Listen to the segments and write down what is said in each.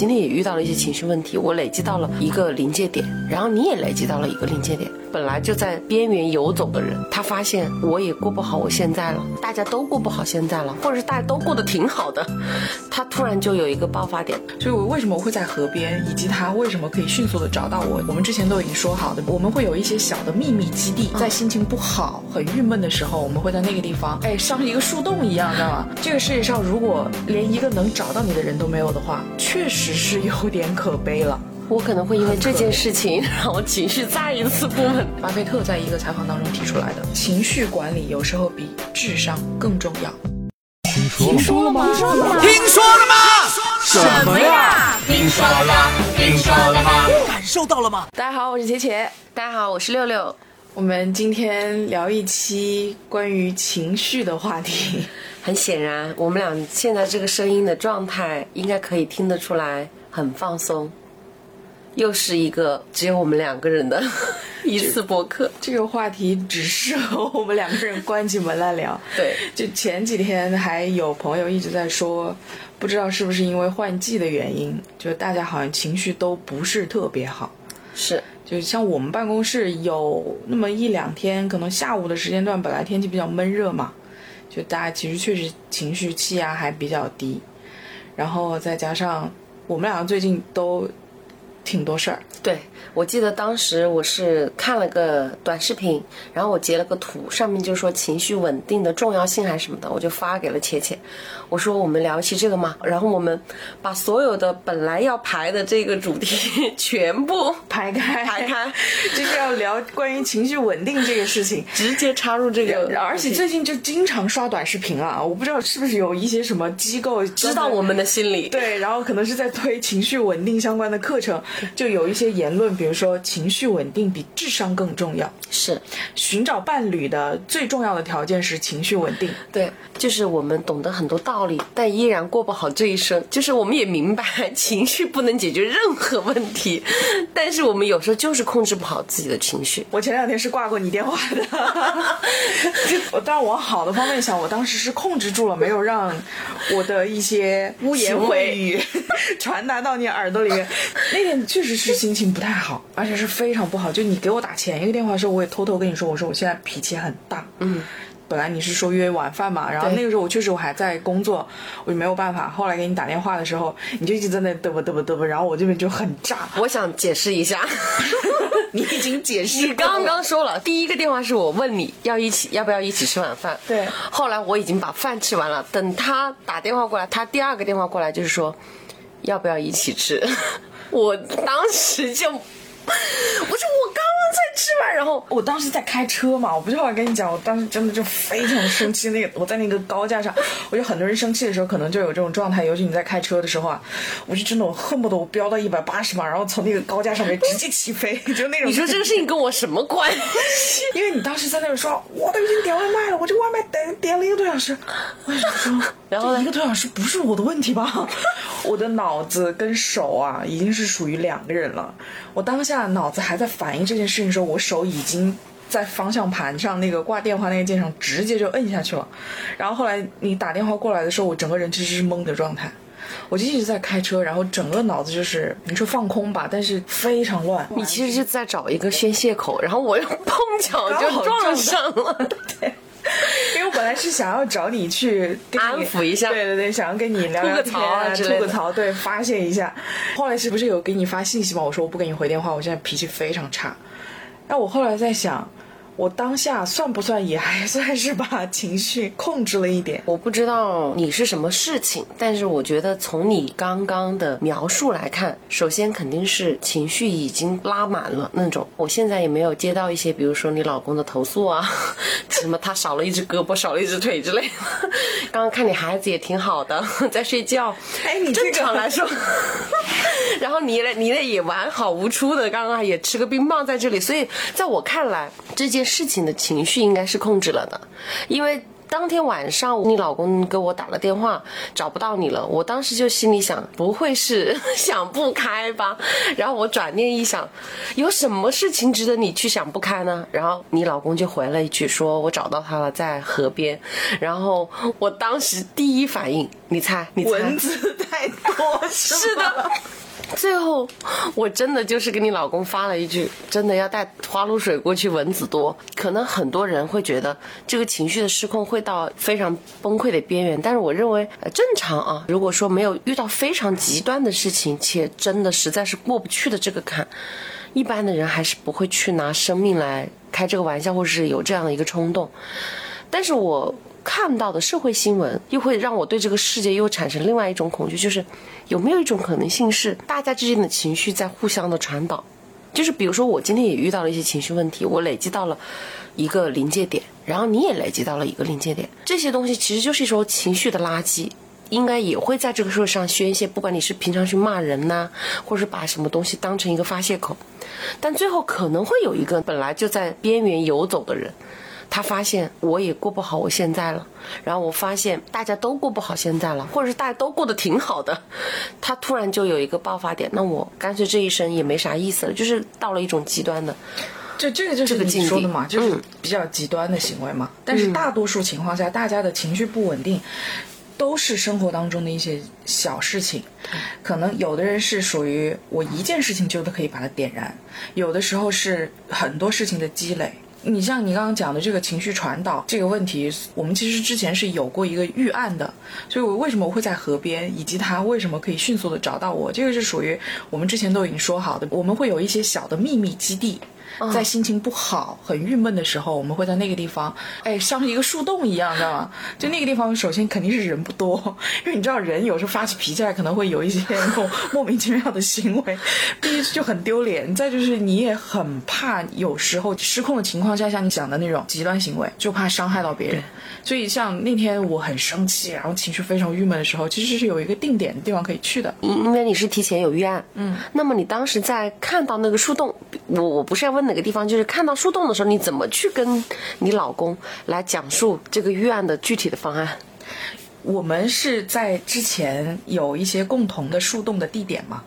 今天也遇到了一些情绪问题，我累积到了一个临界点，然后你也累积到了一个临界点。本来就在边缘游走的人，他发现我也过不好我现在了，大家都过不好现在了，或者是大家都过得挺好的，他突然就有一个爆发点。所以我为什么会在河边，以及他为什么可以迅速的找到我，我们之前都已经说好的，我们会有一些小的秘密基地，在心情不好、很郁闷的时候，我们会在那个地方，哎，像一个树洞一样，知道吗？这个世界上如果连一个能找到你的人都没有的话，确实是有点可悲了。我可能会因为这件事情 让我情绪再一次不稳。巴菲特在一个采访当中提出来的，情绪管理有时候比智商更重要。听说了吗？听说了吗？听说了吗？什么呀？听说了？听说了吗？感受到了吗？大家好，我是茄茄。大家好，我是六六。我们今天聊一期关于情绪的话题。很显然，我们俩现在这个声音的状态，应该可以听得出来，很放松。又是一个只有我们两个人的 一次播客，这个话题只适合我们两个人关起门来聊。对，就前几天还有朋友一直在说，不知道是不是因为换季的原因，就大家好像情绪都不是特别好。是，就像我们办公室有那么一两天，可能下午的时间段本来天气比较闷热嘛，就大家其实确实情绪气压还比较低，然后再加上我们两个最近都。挺多事儿，对我记得当时我是看了个短视频，然后我截了个图，上面就说情绪稳定的重要性还是什么的，我就发给了切切，我说我们聊一期这个嘛，然后我们把所有的本来要排的这个主题 全部排开，排开，就是要聊关于情绪稳定这个事情，直接插入这个，而且最近就经常刷短视频啊，我不知道是不是有一些什么机构知道我们的心理，对，然后可能是在推情绪稳定相关的课程。就有一些言论，比如说情绪稳定比智商更重要。是，寻找伴侣的最重要的条件是情绪稳定。对，就是我们懂得很多道理，但依然过不好这一生。就是我们也明白 情绪不能解决任何问题，但是我们有时候就是控制不好自己的情绪。我前两天是挂过你电话的，我当然往好的方面想，我当时是控制住了，没有让我的一些污言秽语 传达到你耳朵里面。那天确实是心情不太好，而且是非常不好。就你给我打前一个电话的时候，我也偷偷跟你说，我说我现在脾气很大。嗯，本来你是说约晚饭嘛，然后那个时候我确实我还在工作，我就没有办法。后来给你打电话的时候，你就一直在那嘚啵嘚啵嘚啵，然后我这边就很炸。我想解释一下，你已经解释，你刚刚说了，第一个电话是我问你要一起要不要一起吃晚饭，对。后来我已经把饭吃完了，等他打电话过来，他第二个电话过来就是说要不要一起吃。我当时就，我说我，后我当时在开车嘛，我不是后来跟你讲，我当时真的就非常生气。那个我在那个高架上，我觉得很多人生气的时候可能就有这种状态，尤其你在开车的时候啊，我就真的我恨不得我飙到一百八十码，然后从那个高架上面直接起飞，就那种。你说这个事情跟我什么关系？因为你当时在那边说，我都已经点外卖了，我这外卖等点了一个多小时，我想说，然后一个多小时不是我的问题吧？我的脑子跟手啊，已经是属于两个人了。我当下脑子还在反应这件事情的时候，我手已经在方向盘上那个挂电话那个键上直接就摁下去了。然后后来你打电话过来的时候，我整个人其实是懵的状态，我就一直在开车，然后整个脑子就是你说放空吧，但是非常乱。你其实是在找一个宣泄口，然后我又碰巧就撞上了。对。因为我本来是想要找你去 安抚一下，对对对，想要跟你聊聊天啊，吐个槽，对，发泄一下。后来是不是有给你发信息吗？我说我不给你回电话，我现在脾气非常差。那我后来在想。我当下算不算也还算是把情绪控制了一点？我不知道你是什么事情，但是我觉得从你刚刚的描述来看，首先肯定是情绪已经拉满了那种。我现在也没有接到一些，比如说你老公的投诉啊，什么他少了一只胳膊、少了一只腿之类的。刚刚看你孩子也挺好的，在睡觉。哎，你正常来说，然后你呢，你呢也完好无出的，刚刚也吃个冰棒在这里，所以在我看来这件。事情的情绪应该是控制了的，因为当天晚上你老公给我打了电话，找不到你了，我当时就心里想，不会是 想不开吧？然后我转念一想，有什么事情值得你去想不开呢？然后你老公就回了一句，说我找到他了，在河边。然后我当时第一反应，你猜？你猜？蚊子太多，是的。最后，我真的就是给你老公发了一句，真的要带花露水过去，蚊子多。可能很多人会觉得这个情绪的失控会到非常崩溃的边缘，但是我认为呃正常啊。如果说没有遇到非常极端的事情，且真的实在是过不去的这个坎，一般的人还是不会去拿生命来开这个玩笑，或者是有这样的一个冲动。但是我看到的社会新闻，又会让我对这个世界又产生另外一种恐惧，就是有没有一种可能性是大家之间的情绪在互相的传导？就是比如说我今天也遇到了一些情绪问题，我累积到了一个临界点，然后你也累积到了一个临界点，这些东西其实就是一种情绪的垃圾。应该也会在这个社会上宣泄，不管你是平常去骂人呐、或者是把什么东西当成一个发泄口，但最后可能会有一个本来就在边缘游走的人，他发现我也过不好我现在了，然后我发现大家都过不好现在了，或者是大家都过得挺好的，他突然就有一个爆发点，那我干脆这一生也没啥意思了，就是到了一种极端的。这这个就是你说的嘛，就是嗯比较极端的行为嘛。但是大多数情况下，大家的情绪不稳定，都是生活当中的一些小事情。可能有的人是属于我一件事情就都可以把它点燃，有的时候是很多事情的积累。你像你刚刚讲的这个情绪传导这个问题，我们其实之前是有过一个预案的，所以我为什么会在河边，以及他为什么可以迅速的找到我，这个是属于我们之前都已经说好的，我们会有一些小的秘密基地。在心情不好、很郁闷的时候，我们会在那个地方，哎，像是一个树洞一样，知道吗？就那个地方，首先肯定是人不多，因为你知道人有时候发起脾气来可能会有一些那种莫名其妙的行为，第一就很丢脸，再就是你也很怕有时候失控的情况下，像你讲的那种极端行为，就怕伤害到别人。所以像那天我很生气，然后情绪非常郁闷的时候，其实是有一个定点的地方可以去的。因因为你是提前有预案，嗯，那么你当时在看到那个树洞，我我不是要问哪个地方，就是看到树洞的时候，你怎么去跟你老公来讲述这个预案的具体的方案？我们是在之前有一些共同的树洞的地点嘛，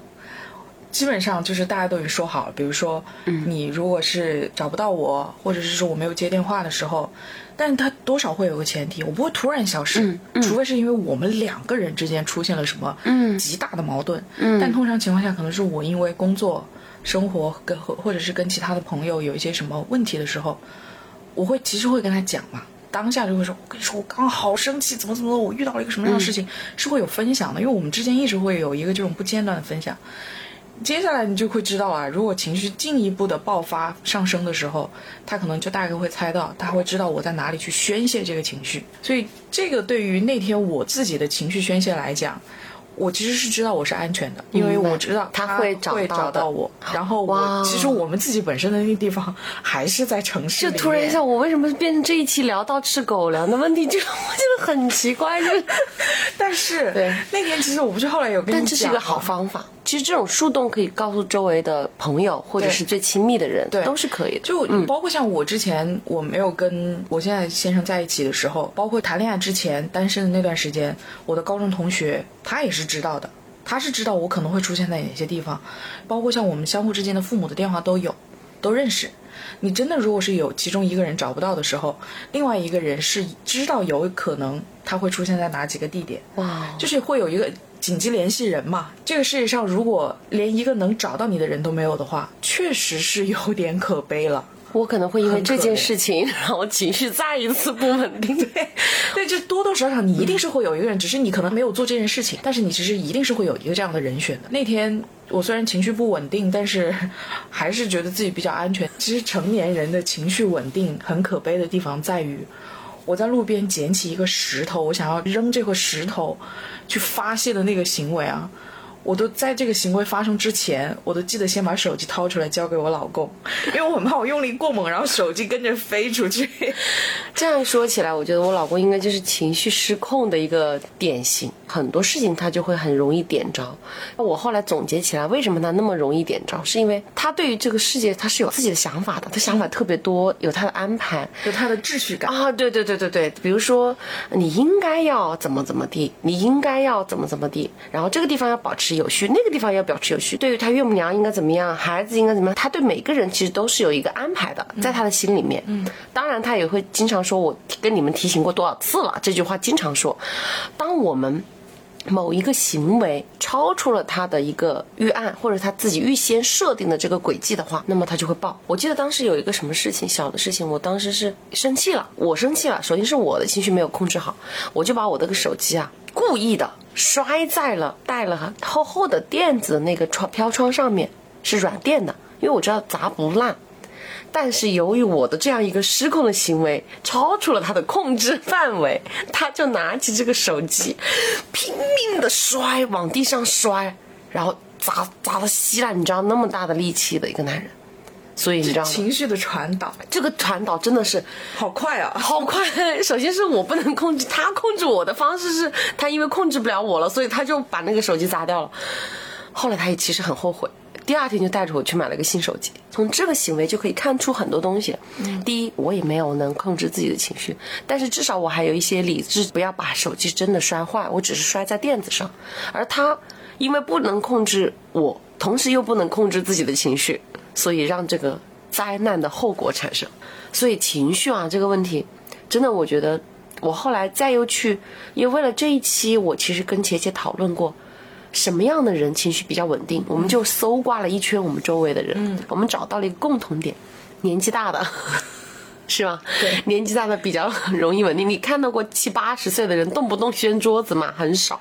基本上就是大家都已经说好了，比如说，你如果是找不到我，或者是说我没有接电话的时候，但是他多少会有个前提，我不会突然消失，除非是因为我们两个人之间出现了什么极大的矛盾，但通常情况下可能是我因为工作、生活跟或或者是跟其他的朋友有一些什么问题的时候，我会其实会跟他讲嘛，当下就会说，我跟你说，我刚好生气，怎么怎么，我遇到了一个什么样的事情，是会有分享的，因为我们之间一直会有一个这种不间断的分享。接下来你就会知道啊，如果情绪进一步的爆发上升的时候，他可能就大概会猜到，他会知道我在哪里去宣泄这个情绪。所以这个对于那天我自己的情绪宣泄来讲，我其实是知道我是安全的，因为我知道他会会找到我。然后我其实我们自己本身的那个地方 还是在城市，就突然一下，我为什么变成这一期聊到吃狗粮的问题？就 我觉得很奇怪，就是，但是对那天其实我不是后来有跟你讲，但这是一个好方法。其实这种树洞可以告诉周围的朋友或者是最亲密的人，对都是可以的。就包括像我之前我没有跟我现在先生在一起的时候，包括谈恋爱之前单身的那段时间，我的高中同学他也是知道的，他是知道我可能会出现在哪些地方，包括像我们相互之间的父母的电话都有，都认识。你真的如果是有其中一个人找不到的时候，另外一个人是知道有可能他会出现在哪几个地点，哇，就是会有一个紧急联系人嘛。这个世界上如果连一个能找到你的人都没有的话，确实是有点可悲了。我可能会因为这件事情 然后情绪再一次不稳定。对，对，就多多少少你一定是会有一个人，只是你可能没有做这件事情，但是你其实一定是会有一个这样的人选的。那天我虽然情绪不稳定，但是还是觉得自己比较安全。其实成年人的情绪稳定很可悲的地方在于，我在路边捡起一个石头，我想要扔这块石头去发泄的那个行为啊。我都在这个行为发生之前，我都记得先把手机掏出来交给我老公，因为我很怕我用力过猛，然后手机跟着飞出去。这样说起来，我觉得我老公应该就是情绪失控的一个典型，很多事情他就会很容易点着。我后来总结起来，为什么他那么容易点着，是因为他对于这个世界他是有自己的想法的，他想法特别多，有他的安排。有他的秩序感。啊，对对对对对，比如说你应该要怎么怎么地，你应该要怎么怎么地，然后这个地方要保持有序，那个地方要保持有序。对于他岳母娘应该怎么样，孩子应该怎么样，他对每个人其实都是有一个安排的，在他的心里面。嗯，当然他也会经常说，我跟你们提醒过多少次了，这句话经常说。当我们某一个行为超出了他的一个预案，或者他自己预先设定的这个轨迹的话，那么他就会爆。我记得当时有一个什么事情，小的事情，我当时是生气了，我生气了。首先是我的情绪没有控制好，我就把我这个手机啊故意的摔在了带了厚厚的垫子那个窗飘窗上面，是软垫的，因为我知道砸不烂。但是由于我的这样一个失控的行为超出了他的控制范围，他就拿起这个手机，拼命的摔，往地上摔，然后砸砸的稀烂。你知道那么大的力气的一个男人，所以你知道？情绪的传导这个传导真的是好快啊！好快。首先是我不能控制他，控制我的方式是他因为控制不了我了，所以他就把那个手机砸掉了。后来他也其实很后悔。第二天就带着我去买了个新手机。从这个行为就可以看出很多东西。第一，我也没有能控制自己的情绪，但是至少我还有一些理智，不要把手机真的摔坏，我只是摔在垫子上。而他因为不能控制我，同时又不能控制自己的情绪，所以让这个灾难的后果产生。所以情绪啊这个问题，真的我觉得我后来再又去，因为了这一期，我其实跟茄茄讨论过。什么样的人情绪比较稳定？我们就搜刮了一圈我们周围的人，我们找到了一个共同点：年纪大的，是吗？对，年纪大的比较容易稳定。你看到过七八十岁的人动不动掀桌子吗？很少。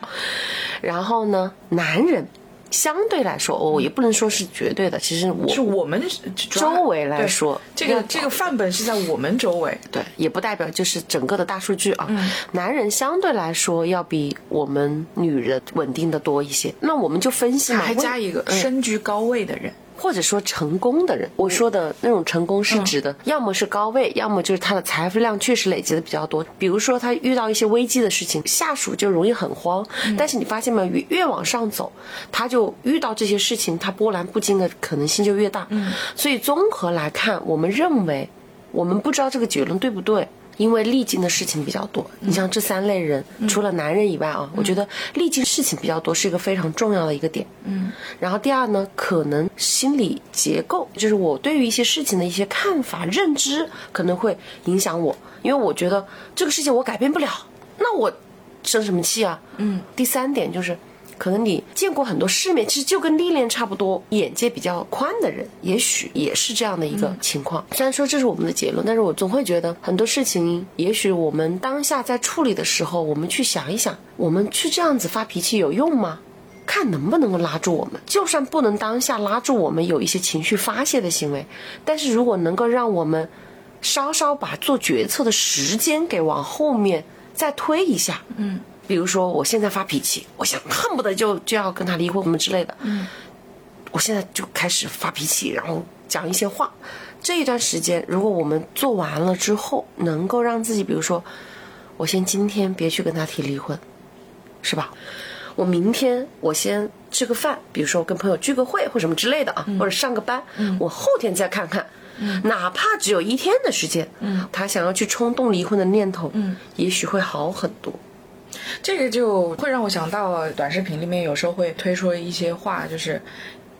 然后呢，男人相对来说，我也不能说是绝对的。其实我是我们周围来说，这个这个范本是在我们周围，对，也不代表就是整个的大数据啊。男人相对来说要比我们女人稳定的多一些。那我们就分析嘛，还加一个身居高位的人。或者说成功的人，我说的那种成功是指的，要么是高位，要么就是他的财富量确实累积的比较多。比如说他遇到一些危机的事情，下属就容易很慌。但是你发现没有，越越往上走，他就遇到这些事情，他波澜不惊的可能性就越大。所以综合来看，我们认为，我们不知道这个结论对不对。因为历经的事情比较多，你像这三类人，除了男人以外啊，我觉得历经事情比较多是一个非常重要的一个点。嗯，然后第二呢，可能心理结构，就是我对于一些事情的一些看法、认知，可能会影响我，因为我觉得这个事情我改变不了，那我生什么气啊？嗯，第三点就是。可能你见过很多世面，其实就跟历练差不多，眼界比较宽的人，也许也是这样的一个情况。虽然说这是我们的结论，但是我总会觉得很多事情，也许我们当下在处理的时候，我们去想一想，我们去这样子发脾气有用吗？看能不能够拉住我们。就算不能当下拉住我们有一些情绪发泄的行为，但是如果能够让我们稍稍把做决策的时间给往后面再推一下，嗯。比如说，我现在发脾气，我想恨不得就就要跟他离婚什么之类的。嗯，我现在就开始发脾气，然后讲一些话。这一段时间，如果我们做完了之后，能够让自己，比如说，我先今天别去跟他提离婚，是吧？我明天我先吃个饭，比如说跟朋友聚个会或什么之类的啊，或者上个班。嗯，我后天再看看，嗯哪怕只有一天的时间，嗯，他想要去冲动离婚的念头，嗯，也许会好很多。这个就会让我想到短视频里面有时候会推出一些话，就是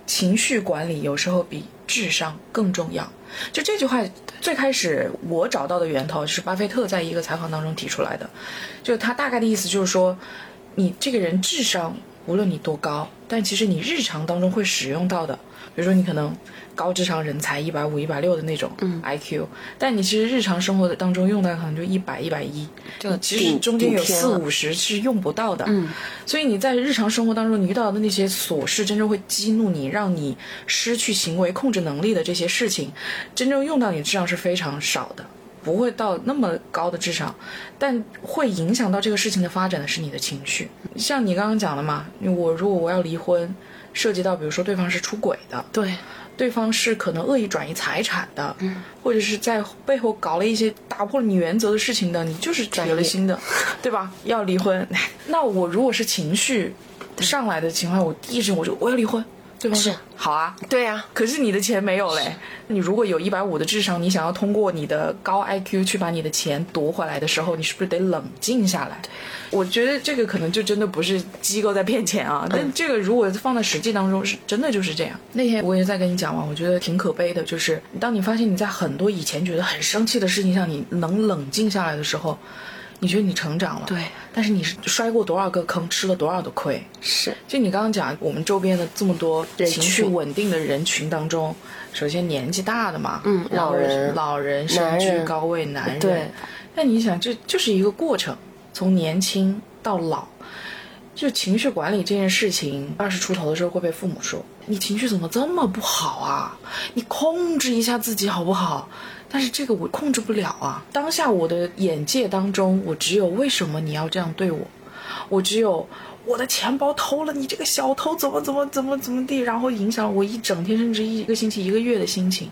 情绪管理有时候比智商更重要。就这句话最开始我找到的源头是巴菲特在一个采访当中提出来的，就他大概的意思就是说，你这个人智商无论你多高，但其实你日常当中会使用到的，比如说你可能。高智商人才一百五、一百六的那种 IQ，但你其实日常生活的当中用的可能就一百、一百一，就其实中间有四五十是用不到的。嗯，所以你在日常生活当中你遇到的那些琐事，真正会激怒你、让你失去行为控制能力的这些事情，真正用到你智商是非常少的，不会到那么高的智商，但会影响到这个事情的发展的是你的情绪。像你刚刚讲的嘛，我如果我要离婚，涉及到比如说对方是出轨的，对。对方是可能恶意转移财产的，或者是在背后搞了一些打破了你原则的事情的，你就是铁了心的，对吧？要离婚，那我如果是情绪上来的情况，我第一时间我就我要离婚。是好啊，对呀。可是你的钱没有嘞。你如果有一百五的智商，你想要通过你的高 IQ 去把你的钱夺回来的时候，你是不是得冷静下来？我觉得这个可能就真的不是机构在骗钱啊。但这个如果放在实际当中，是真的就是这样。那天我也在跟你讲嘛，我觉得挺可悲的，就是当你发现你在很多以前觉得很生气的事情上，你能冷静下来的时候，你觉得你成长了，对，但是你是摔过多少个坑，吃了多少的亏？是就你刚刚讲，我们周边的这么多情绪稳定的人群当中，首先年纪大的嘛，嗯老人老人、身居高位男人，对。那你想，这就是一个过程，从年轻到老，就情绪管理这件事情，二十出头的时候会被父母说：“你情绪怎么这么不好啊？你控制一下自己好不好？”但是这个我控制不了啊！当下我的眼界当中，我只有为什么你要这样对我？我只有我的钱包偷了，你这个小偷怎么怎么怎么怎么地，然后影响我一整天甚至一个星期、一个月的心情。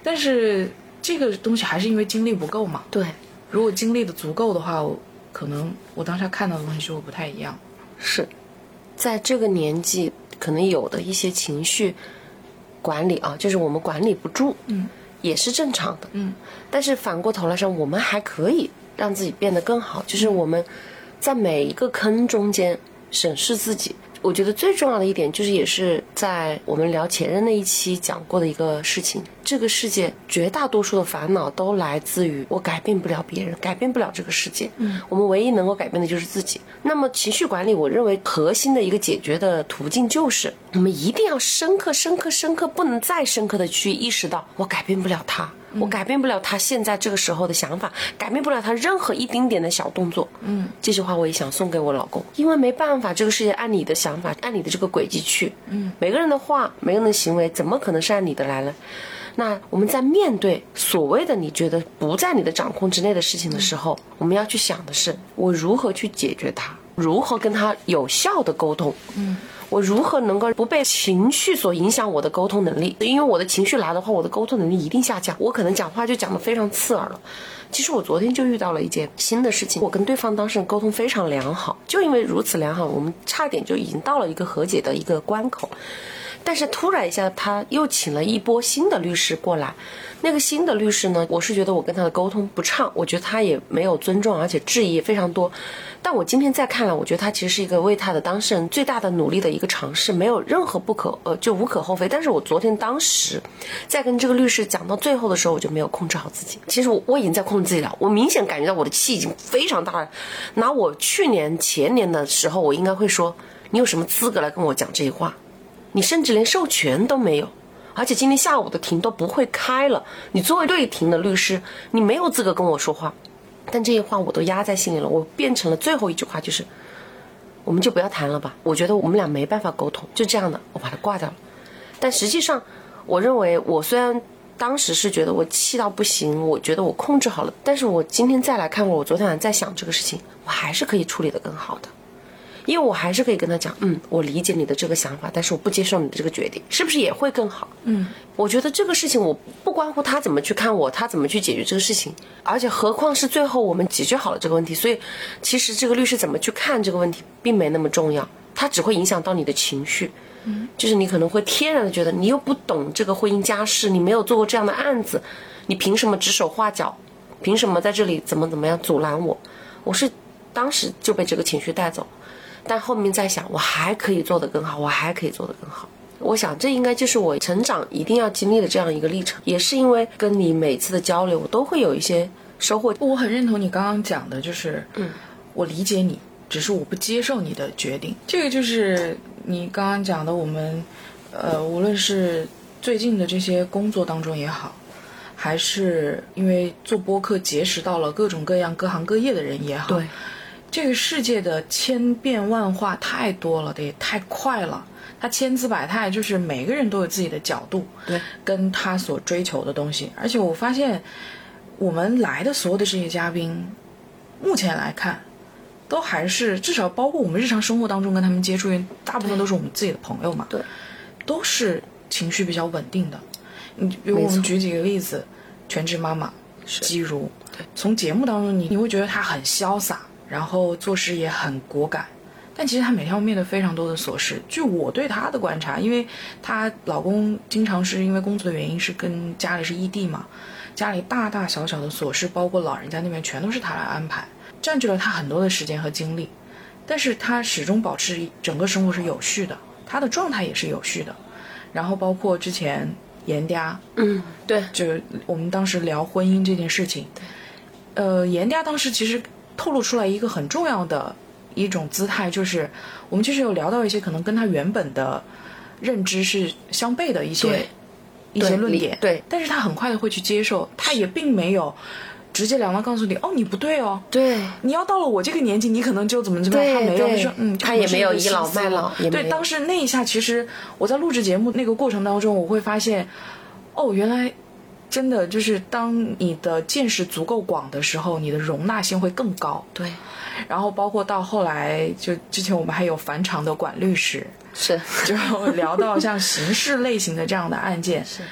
但是这个东西还是因为精力不够嘛。对，如果精力的足够的话，我可能我当下看到的东西就会不太一样。是在这个年纪，可能有的一些情绪管理啊，就是我们管理不住，嗯，也是正常的，嗯。但是反过头来说，我们还可以让自己变得更好，就是我们在每一个坑中间审视自己。我觉得最重要的一点，就是也是在我们聊前任那一期讲过的一个事情。这个世界绝大多数的烦恼都来自于我改变不了别人，改变不了这个世界。嗯，我们唯一能够改变的就是自己。那么情绪管理，我认为核心的一个解决的途径就是，我们一定要深刻、深刻、深刻，不能再深刻的去意识到，我改变不了他。我改变不了他现在这个时候的想法，改变不了他任何一丁点的小动作。嗯，这句话我也想送给我老公，因为没办法，这个世界按你的想法，按你的这个轨迹去。嗯，每个人的话，每个人的行为，怎么可能是按你的来呢？那我们在面对所谓的你觉得不在你的掌控之内的事情的时候，我们要去想的是，我如何去解决它，如何跟他有效的沟通。嗯。我如何能够不被情绪所影响我的沟通能力？因为我的情绪来的话，我的沟通能力一定下降。我可能讲话就讲得非常刺耳了。其实我昨天就遇到了一件新的事情，我跟对方当事人沟通非常良好，就因为如此良好，我们差点就已经到了一个和解的一个关口。但是突然一下，他又请了一波新的律师过来。那个新的律师呢，我是觉得我跟他的沟通不畅，我觉得他也没有尊重，而且质疑也非常多。但我今天再看来，我觉得他其实是一个为他的当事人最大的努力的一个尝试，没有任何不可呃就无可厚非。但是我昨天当时在跟这个律师讲到最后的时候，我就没有控制好自己。其实我我已经在控制自己了，我明显感觉到我的气已经非常大了。拿我去年前年的时候，我应该会说，你有什么资格来跟我讲这些话？你甚至连授权都没有。而且今天下午的庭都不会开了，你作为对庭的律师，你没有资格跟我说话。但这些话我都压在心里了，我变成了最后一句话，就是我们就不要谈了吧。我觉得我们俩没办法沟通，就这样的，我把它挂掉了。但实际上，我认为我虽然当时是觉得我气到不行，我觉得我控制好了，但是我今天再来看我昨天晚上在想这个事情，我还是可以处理得更好的。因为我还是可以跟他讲，嗯，我理解你的这个想法，但是我不接受你的这个决定，是不是也会更好？嗯，我觉得这个事情我不关乎他怎么去看我，他怎么去解决这个事情，而且何况是最后我们解决好了这个问题，所以其实这个律师怎么去看这个问题并没那么重要，他只会影响到你的情绪，嗯，就是你可能会天然的觉得你又不懂这个婚姻家事，你没有做过这样的案子，你凭什么指手画脚？凭什么在这里怎么怎么样阻拦我？我是当时就被这个情绪带走。但后面在想，我还可以做得更好，我还可以做得更好。我想，这应该就是我成长一定要经历的这样一个历程。也是因为跟你每次的交流，我都会有一些收获。我很认同你刚刚讲的，就是，嗯，我理解你，只是我不接受你的决定。这个就是你刚刚讲的，我们，呃，无论是最近的这些工作当中也好，还是因为做播客结识到了各种各样各行各业的人也好，对。这个世界的千变万化太多了，也太快了。它千姿百态，就是每个人都有自己的角度，对，跟他所追求的东西。而且我发现，我们来的所有的这些嘉宾，目前来看，都还是至少包括我们日常生活当中跟他们接触，大部分都是我们自己的朋友嘛，对，都是情绪比较稳定的。你比如我们举几个例子，全职妈妈姬如，从节目当中你你会觉得她很潇洒。然后做事也很果敢，但其实她每天要面对非常多的琐事。据我对她的观察，因为她老公经常是因为工作的原因是跟家里是异地嘛，家里大大小小的琐事，包括老人家那边全都是她来安排，占据了她很多的时间和精力。但是她始终保持整个生活是有序的，她的状态也是有序的。然后包括之前严嗲，嗯，对，就我们当时聊婚姻这件事情，呃，严家当时其实。透露出来一个很重要的一种姿态，就是我们其实有聊到一些可能跟他原本的认知是相悖的一些一些论点，对。但是他很快的会去接受，他也并没有直截了当告诉你，哦，你不对哦，对。你要到了我这个年纪，你可能就怎么怎么样。他没有，说嗯，他也没有倚老卖老对，当时那一下，其实我在录制节目那个过程当中，我会发现，哦，原来真的就是当你的见识足够广的时候，你的容纳性会更高。对。然后包括到后来，就之前我们还有返场的管律师，是，就聊到像刑事类型的这样的案件，是。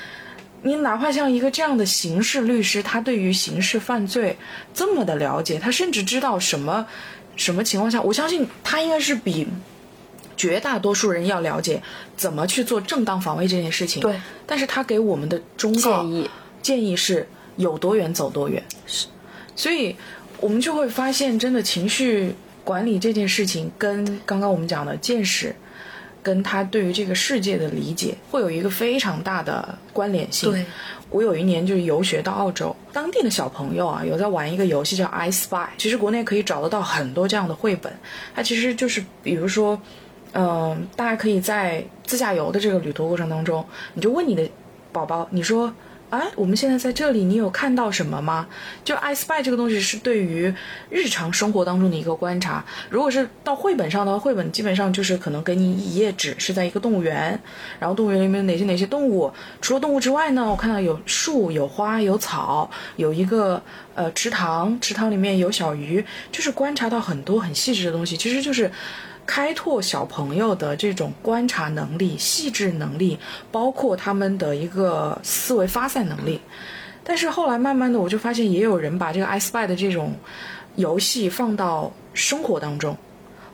你哪怕像一个这样的刑事律师，他对于刑事犯罪这么的了解，他甚至知道什么什么情况下，我相信他应该是比绝大多数人要了解怎么去做正当防卫这件事情。对，但是他给我们的忠告建议建议是有多远走多远。是，所以我们就会发现，真的情绪管理这件事情，跟刚刚我们讲的见识，跟他对于这个世界的理解，会有一个非常大的关联性。对，我有一年就是游学到澳洲，当地的小朋友啊，有在玩一个游戏叫 I Spy，其实国内可以找得到很多这样的绘本，它其实就是比如说。嗯，大家可以在自驾游的这个旅途过程当中，你就问你的宝宝，你说，哎，我们现在在这里，你有看到什么吗？就 I spy 这个东西是对于日常生活当中的一个观察。如果是到绘本上的话，绘本基本上就是可能给你一页纸，是在一个动物园，然后动物园里面有哪些哪些动物。除了动物之外呢，我看到有树、有花、有草，有一个呃池塘，池塘里面有小鱼，就是观察到很多很细致的东西，其实就是。开拓小朋友的这种观察能力、细致能力，包括他们的一个思维发散能力。但是后来慢慢的，我就发现也有人把这个 I Spy 的这种游戏放到生活当中，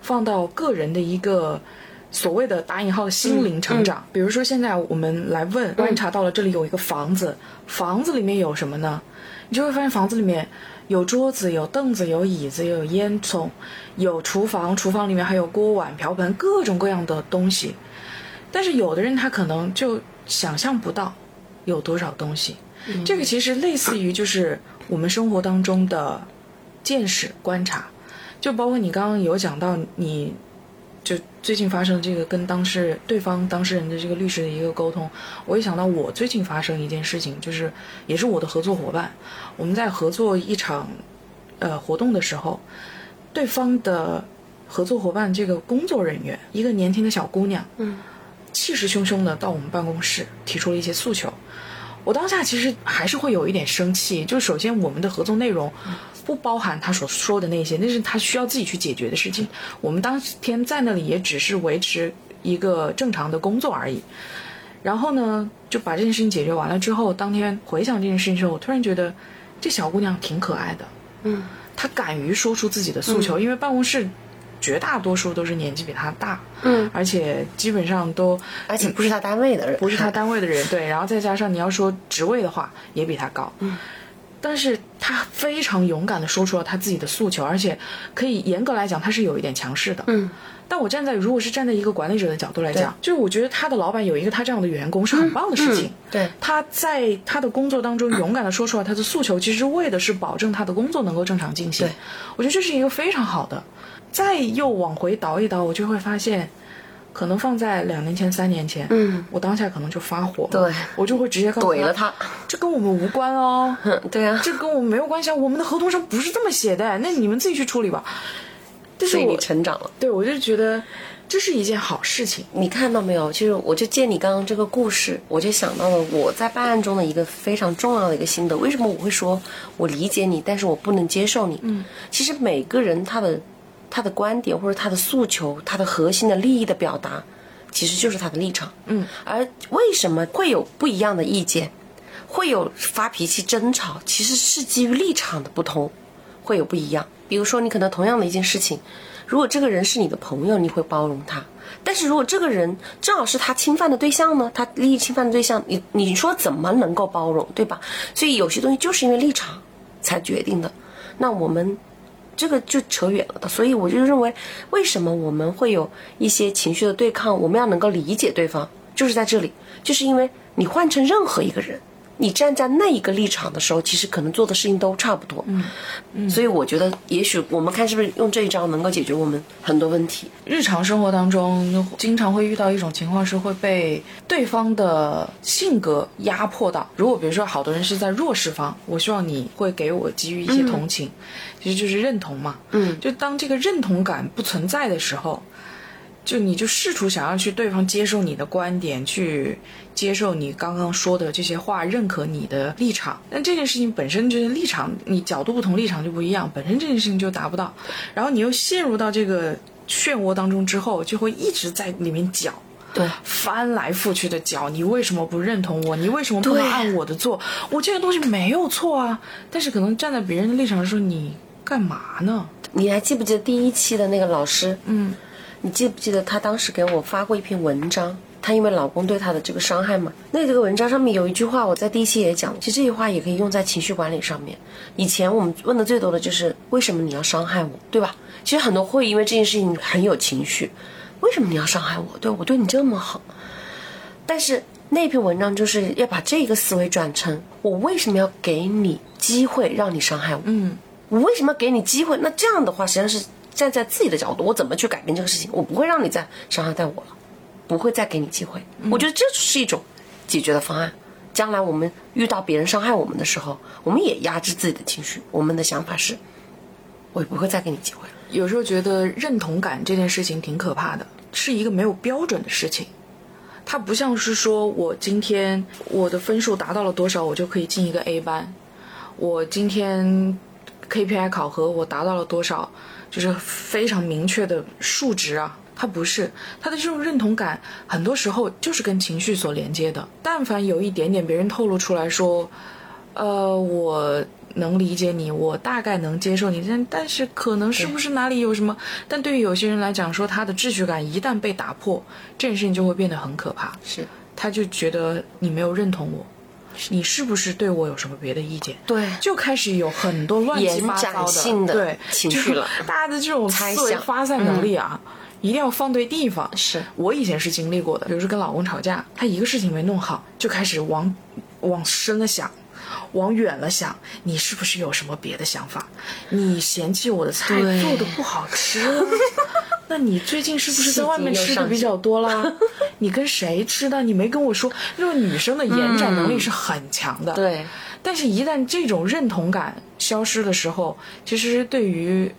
放到个人的一个所谓的打引号的心灵成长。比如说现在我们来问，观察到了这里有一个房子，房子里面有什么呢？你就会发现房子里面有桌子、有凳子、有椅子、有烟囱，有厨房，厨房里面还有锅碗瓢盆，各种各样的东西。但是有的人他可能就想象不到有多少东西。这个其实类似于就是我们生活当中的见识观察，就包括你刚刚有讲到你。就最近发生这个跟当事对方当事人的这个律师的一个沟通，我一想到我最近发生一件事情，就是也是我的合作伙伴，我们在合作一场呃活动的时候，对方的合作伙伴这个工作人员，一个年轻的小姑娘，嗯，气势汹汹的到我们办公室提出了一些诉求，我当下其实还是会有一点生气，就首先我们的合作内容。不包含他所说的那些，那是他需要自己去解决的事情。我们当天在那里也只是维持一个正常的工作而已。然后呢，就把这件事情解决完了之后，当天回想这件事情之后，我突然觉得这小姑娘挺可爱的。嗯，她敢于说出自己的诉求，因为办公室绝大多数都是年纪比她大，嗯，而且基本上都而且不是他单位的人，不是他单位的人，对，然后再加上你要说职位的话，也比他高，嗯，但是他非常勇敢的说出了他自己的诉求，而且可以严格来讲，他是有一点强势的，嗯。但我站在如果是站在一个管理者的角度来讲，就是我觉得他的老板有一个他这样的员工是很棒的事情，嗯对他在他的工作当中勇敢的说出来他的诉求，其实为的是保证他的工作能够正常进行对，我觉得这是一个非常好的。再又往回倒一倒，我就会发现。可能放在两年前、三年前，嗯，我当下可能就发火，对我就会直接怼了他，这跟我们无关哦，嗯，对啊，这跟我们没有关系啊，我们的合同上不是这么写的，那你们自己去处理吧。但是所以你我成长了。对我就觉得这是一件好事情，你看到没有？就是我就借你刚刚这个故事，我就想到了我在办案中的一个非常重要的一个心得。为什么我会说我理解你，但是我不能接受你？嗯，其实每个人他的他的观点或者他的诉求，他的核心的利益的表达，其实就是他的立场。嗯，而为什么会有不一样的意见，会有发脾气、争吵，其实是基于立场的不同，会有不一样。比如说，你可能同样的一件事情，如果这个人是你的朋友，你会包容他；但是如果这个人正好是他侵犯的对象呢，他利益侵犯的对象，你你说怎么能够包容，对吧？所以有些东西就是因为立场才决定的。那我们这个就扯远了的，所以我就认为，为什么我们会有一些情绪的对抗？我们要能够理解对方，就是在这里，就是因为你换成任何一个人，你站在那一个立场的时候，其实可能做的事情都差不多。嗯，所以我觉得，也许我们看是不是用这一招能够解决我们很多问题。日常生活当中，经常会遇到一种情况是会被对方的性格压迫到。如果比如说，好多人是在弱势方，我希望你会给我给予一些同情，其实就是认同嘛。嗯，就当这个认同感不存在的时候，就你就试图想要去对方接受你的观点，去接受你刚刚说的这些话，认可你的立场。但这件事情本身就是立场，你角度不同，立场就不一样，本身这件事情就达不到。然后你又陷入到这个漩涡当中之后，就会一直在里面搅。对，翻来覆去的搅，你为什么不认同我？你为什么不能按我的做？我这个东西没有错啊，但是可能站在别人的立场说，你干嘛呢？你还记不记得第一期的那个老师？嗯，你记不记得她当时给我发过一篇文章？她因为老公对她的这个伤害嘛，那这个文章上面有一句话，我在第一期也讲，其实这句话也可以用在情绪管理上面。以前我们问的最多的就是为什么你要伤害我，对吧？其实很多会因为这件事情很有情绪，为什么你要伤害我？对我对你这么好，但是那篇文章就是要把这个思维转成我为什么要给你机会让你伤害我？嗯，我为什么要给你机会？那这样的话，实际上是站在自己的角度，我怎么去改变这个事情？我不会让你再伤害到我了，不会再给你机会。我觉得这是一种解决的方案。将来我们遇到别人伤害我们的时候，我们也压制自己的情绪。我们的想法是，我也不会再给你机会了。有时候觉得认同感这件事情挺可怕的，是一个没有标准的事情。它不像是说我今天我的分数达到了多少，我就可以进一个 A 班。我今天 KPI 考核我达到了多少，就是非常明确的数值啊。它不是，它的这种认同感，很多时候就是跟情绪所连接的。但凡有一点点别人透露出来说，呃，我能理解你，我大概能接受你，但但是可能是不是哪里有什么？但对于有些人来讲，说他的秩序感一旦被打破，这件事情就会变得很可怕。是他就觉得你没有认同我，你是不是对我有什么别的意见？对就开始有很多乱七八糟的对情绪了大家的这种猜思维发散能力啊。一定要放对地方。是我以前是经历过的，比如说跟老公吵架，他一个事情没弄好，就开始往往深了想，往远了想，你是不是有什么别的想法？你嫌弃我的菜做的不好吃啊？那你最近是不是在外面吃的比较多啦？你跟谁吃的？你没跟我说。那个女生的延展能力是很强的，对，但是，一旦这种认同感消失的时候，其实对于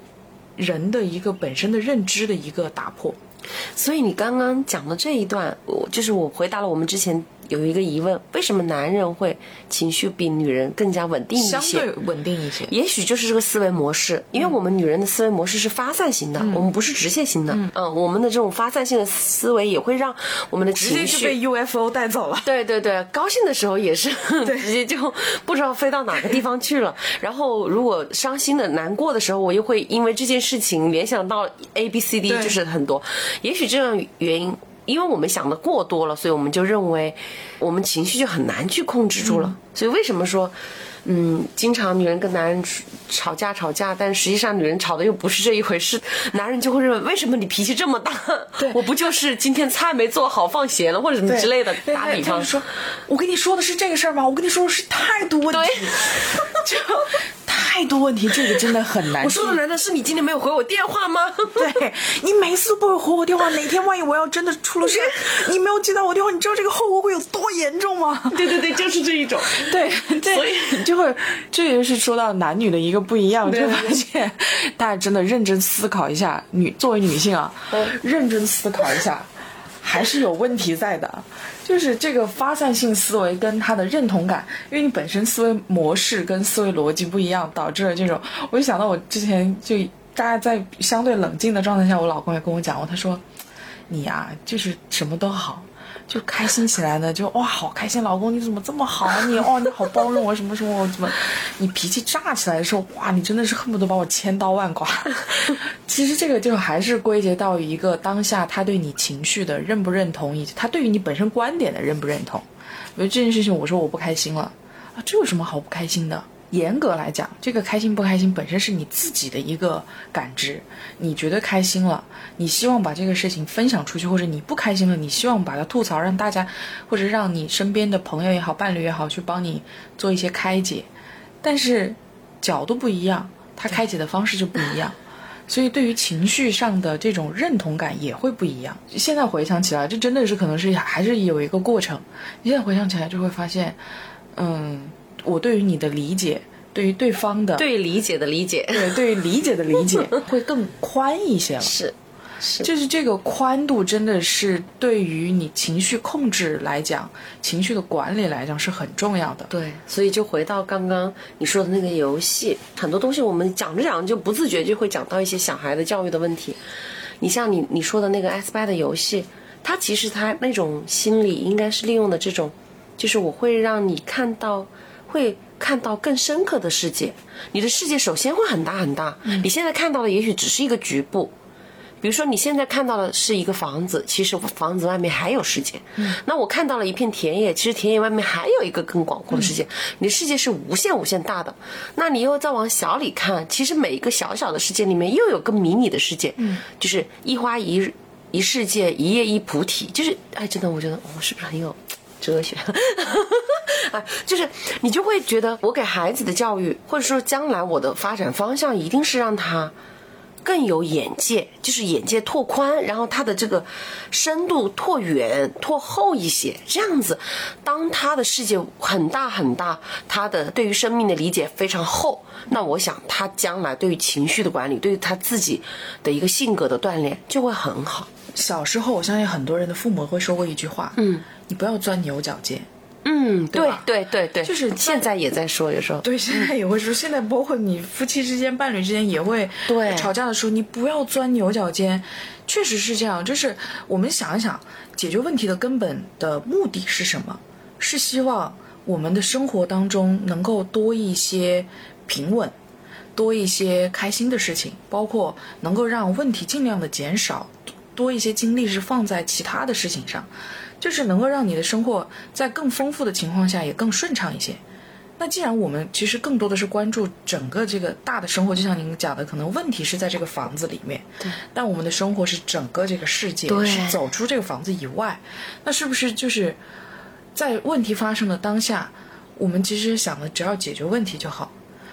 人的一个本身的认知的一个打破。所以你刚刚讲的这一段，我就是我回答了我们之前有一个疑问：为什么男人会情绪比女人更加稳定一些相些？对稳定一些。也许就是这个思维模式，因为我们女人的思维模式是发散型的，我们不是直线型的。嗯我们的这种发散性的思维也会让我们的直接情就被。UFO 带走了。对对对，高兴的时候也是直接就不知道飞到哪个地方去了。然后如果伤心的、难过的时候，我又会因为这件事情联想到 A、B、C、D，就是很多。也许这样原因，因为我们想的过多了，所以我们就认为我们情绪就很难去控制住了。所以为什么说？嗯，经常女人跟男人吵架吵架，但实际上女人吵的又不是这一回事，男人就会认为为什么你脾气这么大？对 我不就是今天菜没做好放咸了，或者什么之类的。打比方说，我跟你说的是这个事儿吗？我跟你说的是态度问题，就态度问题，这个真的很难。我说的难道是你今天没有回我电话吗？对你每次都不会回我电话，哪天万一我要真的出了事，你没有接到我电话，你知道这个后果会有多严重吗？对对对，就是这一种。对，对所以就会，这也是说到男女的一个不一样，就发现大家真的认真思考一下，女作为女性啊，认真思考一下，还是有问题在的。就是这个发散性思维跟他的认同感，因为你本身思维模式跟思维逻辑不一样，导致了这种。我就想到我之前就大家在相对冷静的状态下，我老公也跟我讲过，他说：“你呀、就是什么都好。”就开心起来呢，就哇，好开心！老公，你怎么这么好？你 哦，你好包容我，什么什么，我怎么？你脾气炸起来的时候，哇，你真的是恨不得把我千刀万剐。其实这个就还是归结到一个当下他对你情绪的认不认同，以及他对于你本身观点的认不认同。比如这件事情，我说我不开心了啊，这有什么好不开心的？严格来讲，这个开心不开心本身是你自己的一个感知，你觉得开心了，你希望把这个事情分享出去，或者你不开心了，你希望把它吐槽，让大家或者让你身边的朋友也好、伴侣也好，去帮你做一些开解。但是角度不一样，他开解的方式就不一样。所以，对于情绪上的这种认同感也会不一样。现在回想起来，这真的是可能是还是有一个过程。你现在回想起来，就会发现，嗯，我对于你的理解，对于对方的对理解的理解 对对于理解的理解 会更宽一些了。是是，就是这个宽度真的是对于你情绪控制来讲，情绪的管理来讲是很重要的。对，所以就回到刚刚你说的那个游戏，很多东西我们讲着讲着就不自觉就会讲到一些小孩的教育的问题。你像你你说的那个 S 八的游戏，它其实它那种心理应该是利用的这种，就是我会让你看到，会看到更深刻的世界。你的世界首先会很大很大，你现在看到的也许只是一个局部。比如说，你现在看到的是一个房子，其实房子外面还有世界。那我看到了一片田野，其实田野外面还有一个更广阔的世界。你的世界是无限无限大的。那你又再往小里看，其实每一个小小的世界里面又有个迷你的世界。嗯，就是一花一一世界，一叶一菩提。就是，哎，真的，我觉得我是不是很有哲学？啊，就是你就会觉得，我给孩子的教育，或者说将来我的发展方向，一定是让他。更有眼界，就是眼界拓宽，然后他的这个深度拓远、拓厚一些。这样子，当他的世界很大很大，他的对于生命的理解非常厚，那我想他将来对于情绪的管理，对于他自己的一个性格的锻炼就会很好。小时候，我相信很多人的父母会说过一句话：“嗯，你不要钻牛角尖。”嗯，对对对对，就是现在也在说，有时候对，现在也会说，现在包括你夫妻之间、伴侣之间也会对吵架的时候，你不要钻牛角尖。确实是这样，就是我们想一想，解决问题的根本的目的是什么？是希望我们的生活当中能够多一些平稳，多一些开心的事情，包括能够让问题尽量的减少，多一些精力是放在其他的事情上。就是能够让你的生活在更丰富的情况下也更顺畅一些。那既然我们其实更多的是关注整个这个大的生活，就像您讲的，可能问题是在这个房子里面，对，但我们的生活是整个这个世界，对是走出这个房子以外。那是不是就是在问题发生的当下，我们其实想的只要解决问题就好，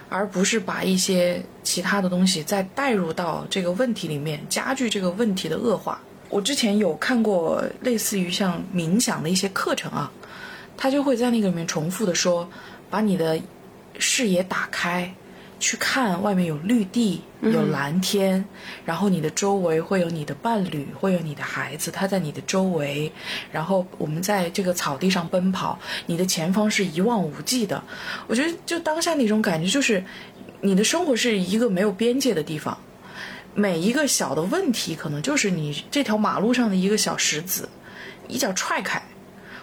而不是把一些其他的东西再带入到这个问题里面，加剧这个问题的恶化。我之前有看过类似于像冥想的一些课程啊，他就会在那个里面重复的说，把你的视野打开，去看外面有绿地，有蓝天，然后你的周围会有你的伴侣，会有你的孩子，他在你的周围，然后我们在这个草地上奔跑，你的前方是一望无际的。我觉得就当下那种感觉，就是你的生活是一个没有边界的地方。每一个小的问题，可能就是你这条马路上的一个小石子，一脚踹开，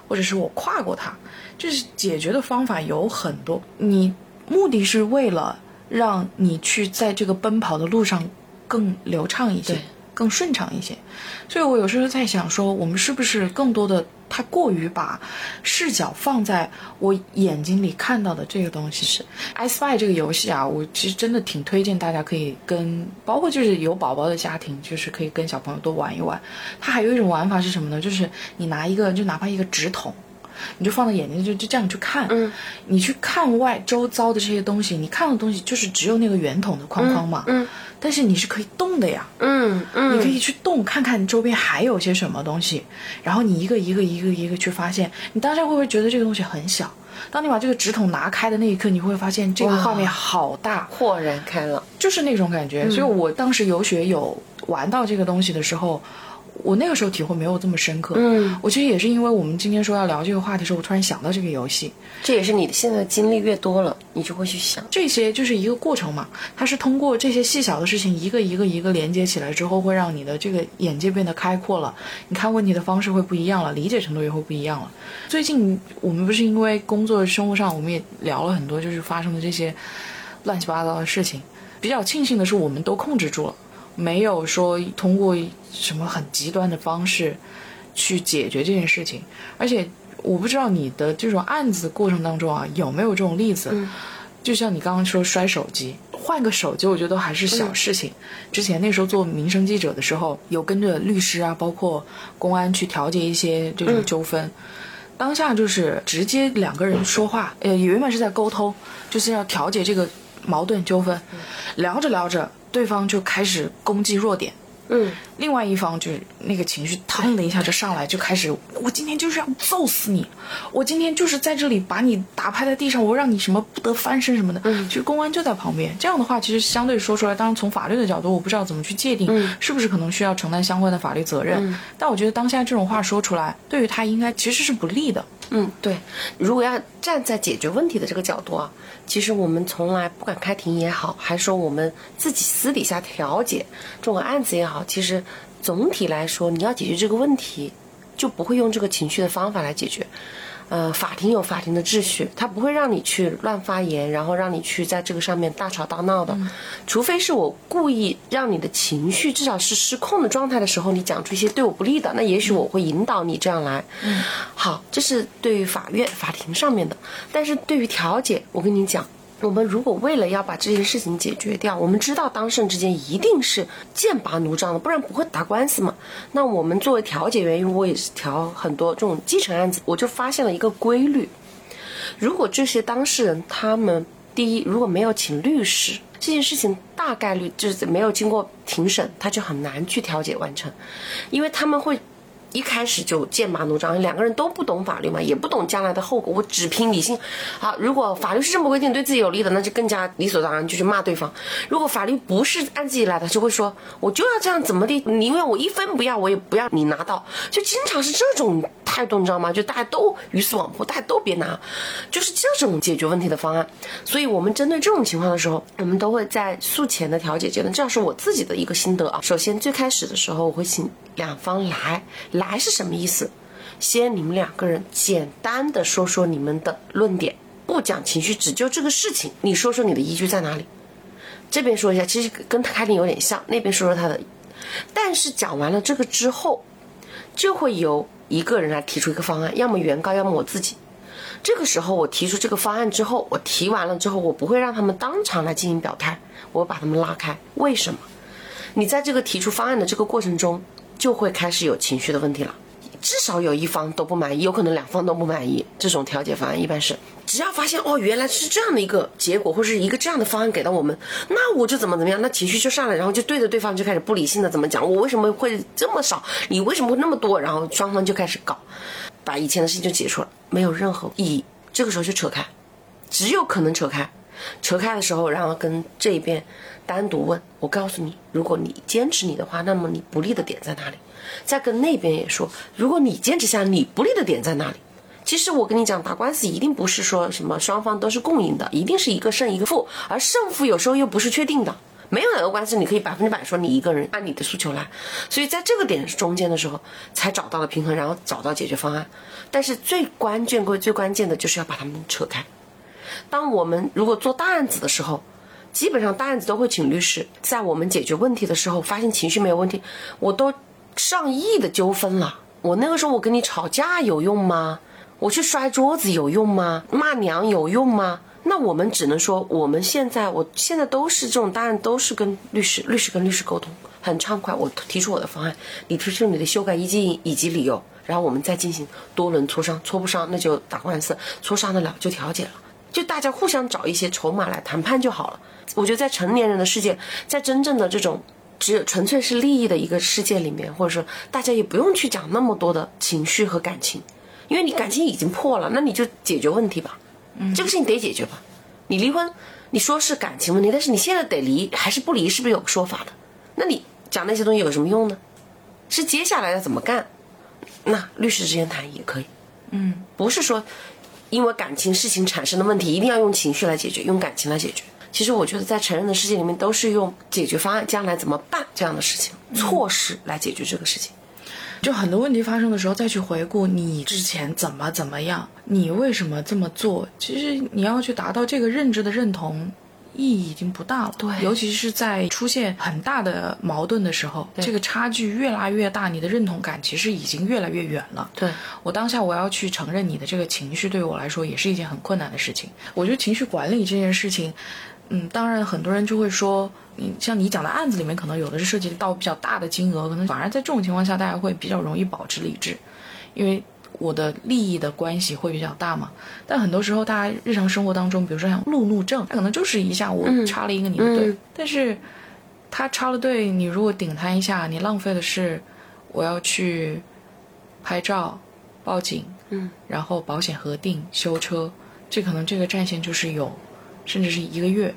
或者是我跨过它，就是解决的方法有很多。你目的是为了让你去在这个奔跑的路上更流畅一些对，更顺畅一些。所以我有时候在想说，我们是不是更多的他过于把视角放在我眼睛里看到的这个东西？是《I Spy》这个游戏啊，我其实真的挺推荐大家可以跟，包括就是有宝宝的家庭，就是可以跟小朋友多玩一玩。它还有一种玩法是什么呢？就是你拿一个，就哪怕一个纸筒。你就放在眼睛，就就这样去看，嗯，你去看外周遭的这些东西，你看到的东西就是只有那个圆筒的框框嘛，嗯，但是你是可以动的呀，嗯嗯，你可以去动，看看周边还有些什么东西，然后你一个一个一个一个去发现，你当下会不会觉得这个东西很小？当你把这个纸筒拿开的那一刻，你会发现这个画面好大，豁然开朗。就是那种感觉。所以我当时游学有玩到这个东西的时候，我那个时候体会没有这么深刻。嗯，我其实也是因为我们今天说要聊这个话题的时候，我突然想到这个游戏。这也是你现在经历越多了，你就会去想。这些就是一个过程嘛，它是通过这些细小的事情一个一个一个连接起来之后，会让你的这个眼界变得开阔了，你看问题的方式会不一样了，理解程度也会不一样了。最近我们不是因为工作生活上，我们也聊了很多，就是发生的这些乱七八糟的事情。比较庆幸的是，我们都控制住了，没有说通过什么很极端的方式去解决这件事情。而且我不知道你的这种案子过程当中啊，有没有这种例子？就像你刚刚说摔手机，换个手机，我觉得都还是小事情。之前那时候做民生记者的时候，有跟着律师啊，包括公安去调解一些这种纠纷。当下就是直接两个人说话，呃，原本是在沟通，就是要调解这个矛盾纠纷，聊着聊着，对方就开始攻击弱点。嗯，另外一方就是那个情绪腾的一下就上来，就开始我今天就是要揍死你，我今天就是在这里把你打拍在地上，我让你什么不得翻身什么的。嗯，其实公安就在旁边，这样的话其实相对说出来，当然从法律的角度，我不知道怎么去界定，是不是可能需要承担相关的法律责任。但我觉得当下这种话说出来，对于他应该其实是不利的。嗯，对。如果要站在解决问题的这个角度啊，其实我们从来不管开庭也好，还是说我们自己私底下调解这种案子也好，其实总体来说，你要解决这个问题，就不会用这个情绪的方法来解决。呃，法庭有法庭的秩序，他不会让你去乱发言，然后让你去在这个上面大吵大闹的。除非是我故意让你的情绪至少是失控的状态的时候，你讲出一些对我不利的，那也许我会引导你这样来。嗯，好，这是对于法院法庭上面的，但是对于调解，我跟你讲。我们如果为了要把这件事情解决掉，我们知道当事人之间一定是剑拔弩张的，不然不会打官司嘛。那我们作为调解员，因为我也是调很多这种继承案子，我就发现了一个规律：如果这些当事人他们第一如果没有请律师，这件事情大概率就是没有经过庭审，他就很难去调解完成，因为他们会。一开始就剑拔弩张，两个人都不懂法律嘛，也不懂将来的后果，我只凭理性。好，如果法律是这么规定，对自己有利的，那就更加理所当然就去骂对方。如果法律不是按自己来的，就会说我就要这样怎么地，宁愿我一分不要，我也不要你拿到。就经常是这种态度，你知道吗？就大家都鱼死网破，大家都别拿，就是这种解决问题的方案。所以我们针对这种情况的时候，我们都会在诉前的调解阶段，这是我自己的一个心得啊。首先最开始的时候，我会请两方来。来是什么意思？先你们两个人简单的说说你们的论点，不讲情绪，只就这个事情，你说说你的依据在哪里？这边说一下，其实跟开庭有点像，那边说说他的。但是讲完了这个之后，就会由一个人来提出一个方案，要么原告，要么我自己。这个时候我提出这个方案之后，我提完了之后，我不会让他们当场来进行表态，我把他们拉开。为什么？你在这个提出方案的这个过程中。就会开始有情绪的问题了，至少有一方都不满意，有可能两方都不满意。这种调解方案一般是，只要发现哦，原来是这样的一个结果，或是一个这样的方案给到我们，那我就怎么怎么样，那情绪就上来，然后就对着对方就开始不理性的怎么讲，我为什么会这么少，你为什么会那么多，然后双方就开始搞，把以前的事情就解除了，没有任何意义。这个时候就扯开，只有可能扯开。扯开的时候，然后跟这一边单独问，我告诉你，如果你坚持你的话，那么你不利的点在哪里？再跟那边也说，如果你坚持下，你不利的点在哪里？其实我跟你讲，打官司一定不是说什么双方都是共赢的，一定是一个胜一个负，而胜负有时候又不是确定的，没有哪个官司你可以百分之百说你一个人按你的诉求来。所以在这个点中间的时候，才找到了平衡，然后找到解决方案。但是最关键、最最关键的就是要把他们扯开。当我们如果做大案子的时候，基本上大案子都会请律师。在我们解决问题的时候，发现情绪没有问题，我都上亿的纠纷了。我那个时候我跟你吵架有用吗？我去摔桌子有用吗？骂娘有用吗？那我们只能说，我们现在我现在都是这种大案，都是跟律师、律师跟律师沟通，很畅快。我提出我的方案，你提出你的修改意见以及理由，然后我们再进行多轮磋商，磋不上那就打官司，磋商得了就调解了。就大家互相找一些筹码来谈判就好了。我觉得在成年人的世界，在真正的这种只有纯粹是利益的一个世界里面，或者说大家也不用去讲那么多的情绪和感情，因为你感情已经破了，那你就解决问题吧。嗯，这个事情得解决吧。你离婚，你说是感情问题，但是你现在得离还是不离，是不是有个说法的？那你讲那些东西有什么用呢？是接下来要怎么干？那律师之间谈也可以。嗯，不是说。因为感情事情产生的问题，一定要用情绪来解决，用感情来解决。其实我觉得，在成人的世界里面，都是用解决方案，将来怎么办这样的事情，措施来解决这个事情。就很多问题发生的时候，再去回顾你之前怎么怎么样，你为什么这么做？其实你要去达到这个认知的认同，意义已经不大了。对尤其是在出现很大的矛盾的时候，这个差距越拉越大，你的认同感其实已经越来越远了。对，我当下我要去承认你的这个情绪，对于我来说也是一件很困难的事情。我觉得情绪管理这件事情，嗯，当然很多人就会说，你像你讲的案子里面，可能有的是涉及到比较大的金额，可能反而在这种情况下，大家会比较容易保持理智，因为我的利益的关系会比较大嘛。但很多时候，大家日常生活当中，比如说像路怒症，他可能就是一下我插了一个你的队，嗯。但是他插了队，你如果顶他一下，你浪费的是我要去拍照、报警，嗯，然后保险核定、修车，这可能这个战线就是有，甚至是一个月，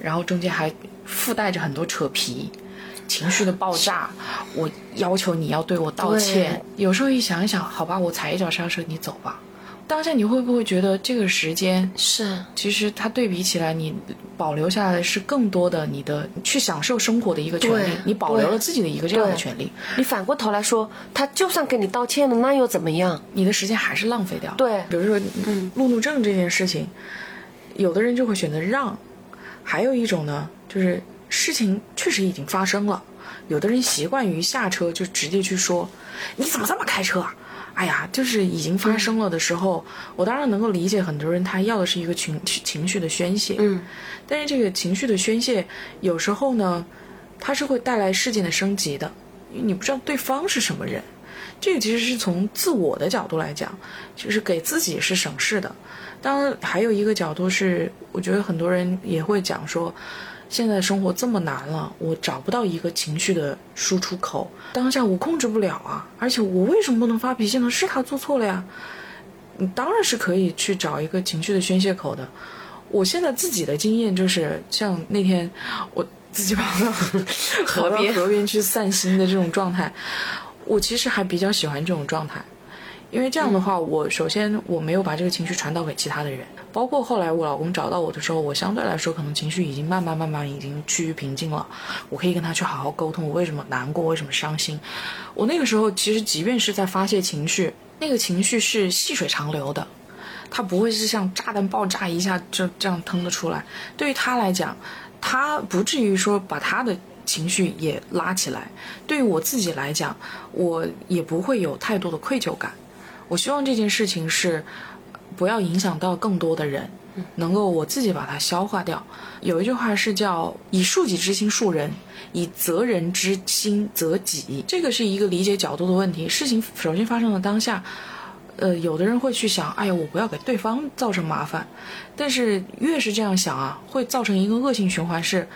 然后中间还附带着很多扯皮。情绪的爆炸，我要求你要对我道歉。有时候一想一想，好吧，我踩一脚刹车，你走吧。当下你会不会觉得这个时间是其实它对比起来，你保留下来的是更多的你的去享受生活的一个权利，你保留了自己的一个这样的权利，你反过头来说，他就算跟你道歉了，那又怎么样？你的时间还是浪费掉。对比如说，嗯，路怒症这件事情，有的人就会选择让，还有一种呢，就是事情确实已经发生了，有的人习惯于下车就直接去说，你怎么这么开车啊？哎呀，就是已经发生了的时候，我当然能够理解很多人他要的是一个情情绪的宣泄，嗯，但是这个情绪的宣泄有时候呢，它是会带来事件的升级的，因为你不知道对方是什么人。这个其实是从自我的角度来讲，就是给自己是省事的。当然，还有一个角度是，我觉得很多人也会讲说，现在生活这么难了，我找不到一个情绪的输出口，当下我控制不了啊，而且我为什么不能发脾气呢？是他做错了呀。你当然是可以去找一个情绪的宣泄口的。我现在自己的经验就是，像那天我自己跑到河边河边去散心的这种状态，我其实还比较喜欢这种状态，因为这样的话，我首先我没有把这个情绪传导给其他的人，包括后来我老公找到我的时候，我相对来说可能情绪已经慢慢慢慢已经趋于平静了，我可以跟他去好好沟通，我为什么难过，为什么伤心。我那个时候其实即便是在发泄情绪，那个情绪是细水长流的。它不会是像炸弹爆炸一下就这样腾得出来。对于他来讲，他不至于说把他的情绪也拉起来。对于我自己来讲，我也不会有太多的愧疚感。我希望这件事情是不要影响到更多的人，能够我自己把它消化掉。有一句话是叫“以恕己之心恕人，以责人之心责己”，这个是一个理解角度的问题。事情首先发生的当下。呃，有的人会去想，哎呀，我不要给对方造成麻烦，但是越是这样想啊，会造成一个恶性循环，是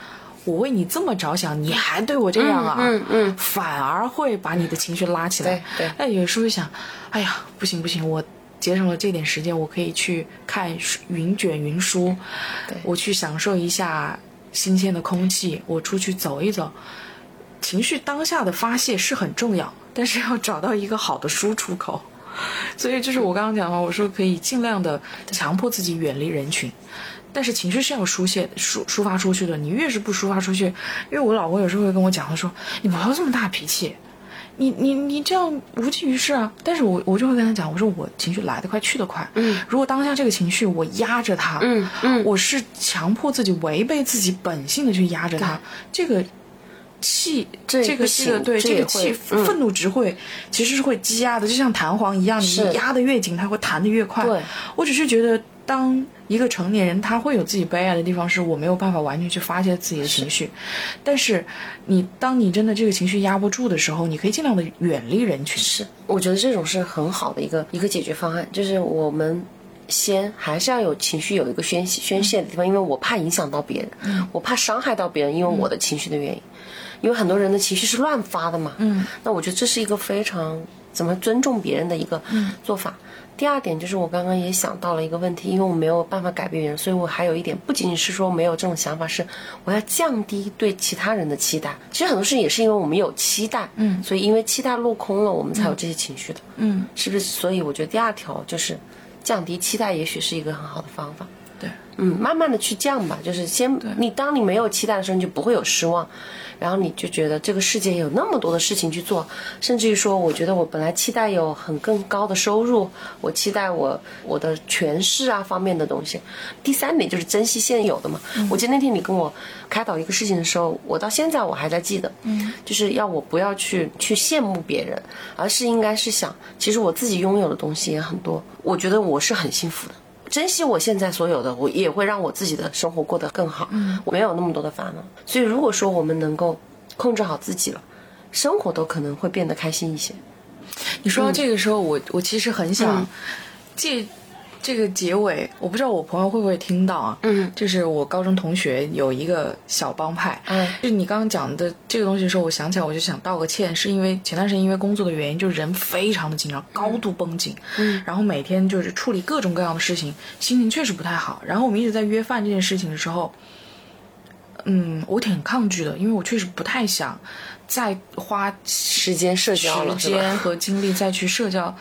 我为你这么着想，你还对我这样啊，嗯嗯反而会把你的情绪拉起来。对对。那有时候想，哎呀，不行不行，我节省了这点时间，我可以去看云卷云舒，我去享受一下新鲜的空气，我出去走一走。情绪当下的发泄是很重要，但是要找到一个好的输出口。所以就是我刚刚讲的，我说可以尽量的强迫自己远离人群，但是情绪是要抒泄、抒抒发出去的。你越是不抒发出去，因为我老公有时候会跟我讲，他说你不要这么大脾气，你你你这样无济于事啊。但是我我就会跟他讲，我说我情绪来得快去得快，嗯，如果当下这个情绪我压着它，嗯嗯我是强迫自己违背自己本性的去压着它，这个。气这个气对这个气嗯愤怒值会其实是会积压的，就像弹簧一样，你压得越紧，它会弹得越快。对，我只是觉得，当一个成年人，他会有自己悲哀的地方，是我没有办法完全去发泄自己的情绪。但是你当你真的这个情绪压不住的时候，你可以尽量的远离人群。是，我觉得这种是很好的一个一个解决方案，就是我们先还是要有情绪有一个宣泄宣泄的地方，因为我怕影响到别人，我怕伤害到别人，因为我的情绪的原因，因为很多人的情绪是乱发的嘛，嗯，那我觉得这是一个非常怎么尊重别人的一个做法。第二点就是我刚刚也想到了一个问题，因为我没有办法改变别人，所以我还有一点不仅仅是说没有这种想法，是我要降低对其他人的期待。其实很多事情也是因为我们有期待，嗯，所以因为期待落空了，我们才有这些情绪的，嗯，是不是？所以我觉得第二条就是降低期待，也许是一个很好的方法。对，嗯，慢慢的去降吧，就是先你当你没有期待的时候，你就不会有失望，然后你就觉得这个世界有那么多的事情去做，甚至于说，我觉得我本来期待有很更高的收入，我期待我我的权势啊方面的东西。第三点就是珍惜现有的嘛。我记得那天你跟我开导一个事情的时候，我到现在我还在记得，嗯，就是要我不要去去羡慕别人，而是应该是想，其实我自己拥有的东西也很多，我觉得我是很幸福的。珍惜我现在所有的，我也会让我自己的生活过得更好。嗯，我没有那么多的烦恼，所以如果说我们能够控制好自己了，生活都可能会变得开心一些。你说到这个时候，我我其实很想借这个结尾，我不知道我朋友会不会听到啊？嗯，就是我高中同学有一个小帮派，嗯，就是你刚刚讲的这个东西的时候，我想起来我就想道个歉，是因为前段时间因为工作的原因，就人非常的紧张，高度绷紧，嗯，然后每天就是处理各种各样的事情，心情确实不太好。然后我们一直在约饭这件事情的时候，嗯，我挺抗拒的，因为我确实不太想再花时间社交了，时间和精力再去社交，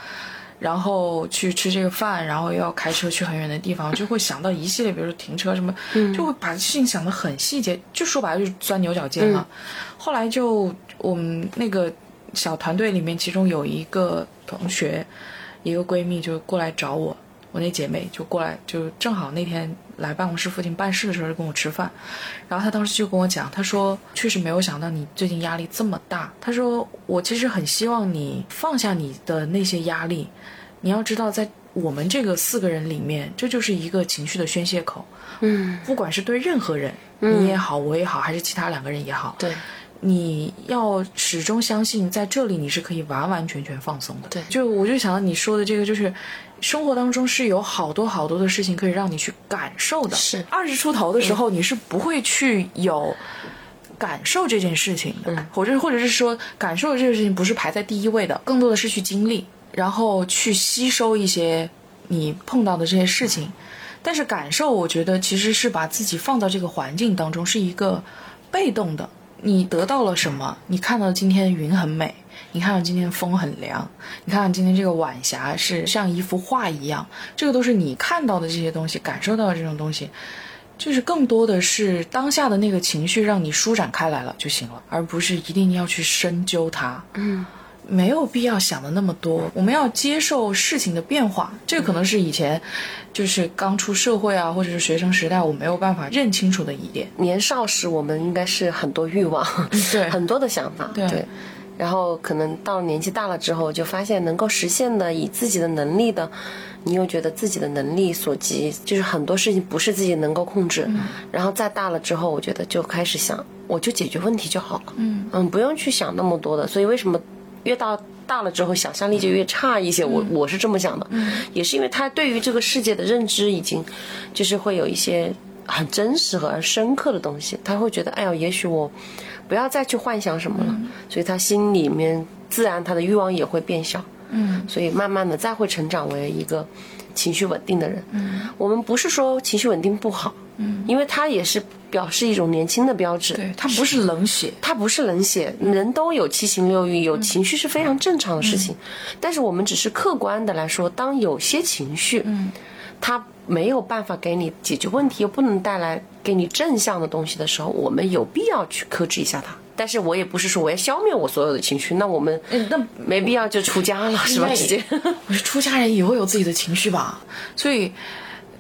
然后去吃这个饭，然后又要开车去很远的地方，就会想到一系列，比如说停车什么，就会把事情想得很细节，就说白了就是钻牛角尖了。后来就我们那个小团队里面，其中有一个同学，一个闺蜜就过来找我，我那姐妹就过来，就正好那天来办公室附近办事的时候就跟我吃饭，然后她当时就跟我讲，她说确实没有想到你最近压力这么大，她说我其实很希望你放下你的那些压力，你要知道在我们这个四个人里面，这就是一个情绪的宣泄口，嗯，不管是对任何人，你也好，我也好，还是其他两个人也好，对，你要始终相信，在这里你是可以完完全全放松的。对。就我就想到你说的这个，就是生活当中是有好多好多的事情可以让你去感受的。是二十出头的时候，你是不会去有。感受这件事情的，或者或者是说，感受这个事情不是排在第一位的，更多的是去经历，然后去吸收一些你碰到的这些事情。但是感受，我觉得其实是把自己放到这个环境当中，是一个被动的。你得到了什么？你看到今天云很美，你看到今天风很凉，你看到今天这个晚霞是像一幅画一样，这个都是你看到的这些东西，感受到的这种东西。就是更多的是当下的那个情绪让你舒展开来了就行了，而不是一定要去深究它。嗯，没有必要想的那么多。我们要接受事情的变化，这个可能是以前就是刚出社会啊，或者是学生时代我没有办法认清楚的一点。年少时我们应该是很多欲望，对 很多的想法，对然后可能到年纪大了之后，就发现能够实现的，以自己的能力的，你又觉得自己的能力所及，就是很多事情不是自己能够控制。然后再大了之后，我觉得就开始想，我就解决问题就好了。嗯嗯，不用去想那么多的。所以为什么越到大了之后，想象力就越差一些？我我是这么想的，也是因为他对于这个世界的认知已经，就是会有一些很真实和深刻的东西，他会觉得，哎呀，也许我不要再去幻想什么了，所以他心里面自然他的欲望也会变小，嗯所以慢慢的再会成长为一个情绪稳定的人。嗯我们不是说情绪稳定不好，嗯，因为它也是表示一种年轻的标志。对，它不是冷血。它不是冷血，人都有七情六欲，有情绪是非常正常的事情。但是我们只是客观的来说，当有些情绪，嗯它没有办法给你解决问题，又不能带来给你正向的东西的时候，我们有必要去克制一下它。但是我也不是说我要消灭我所有的情绪，那我们那没必要就出家了，是吧？直接。我是出家人也会有自己的情绪吧，所以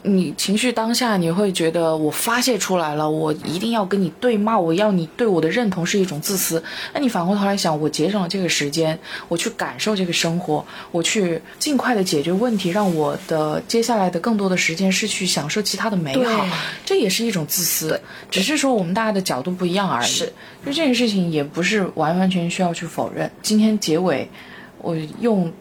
你情绪当下你会觉得我发泄出来了，我一定要跟你对骂，我要你对我的认同是一种自私。那你反过头来想，我节省了这个时间，我去感受这个生活，我去尽快的解决问题，让我的接下来的更多的时间是去享受其他的美好，这也是一种自私。只是说我们大家的角度不一样而已。是，就这件事情也不是完完全全需要去否认。今天结尾，我用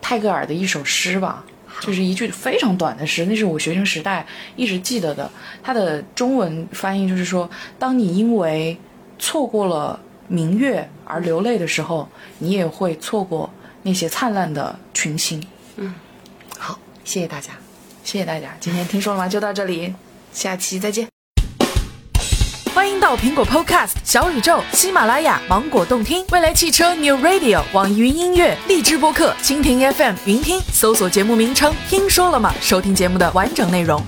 泰戈尔的一首诗吧，就是一句非常短的诗，那是我学生时代一直记得的。它的中文翻译就是说：当你因为错过了明月而流泪的时候，你也会错过那些灿烂的群星。嗯好，谢谢大家。谢谢大家，今天听说了吗？就到这里，下期再见。欢迎到苹果 Podcast、小宇宙、喜马拉雅、芒果动听、未来汽车 New Radio、网易云音乐、荔枝播客、蜻蜓 FM、云听，搜索节目名称“听说了吗”，收听节目的完整内容。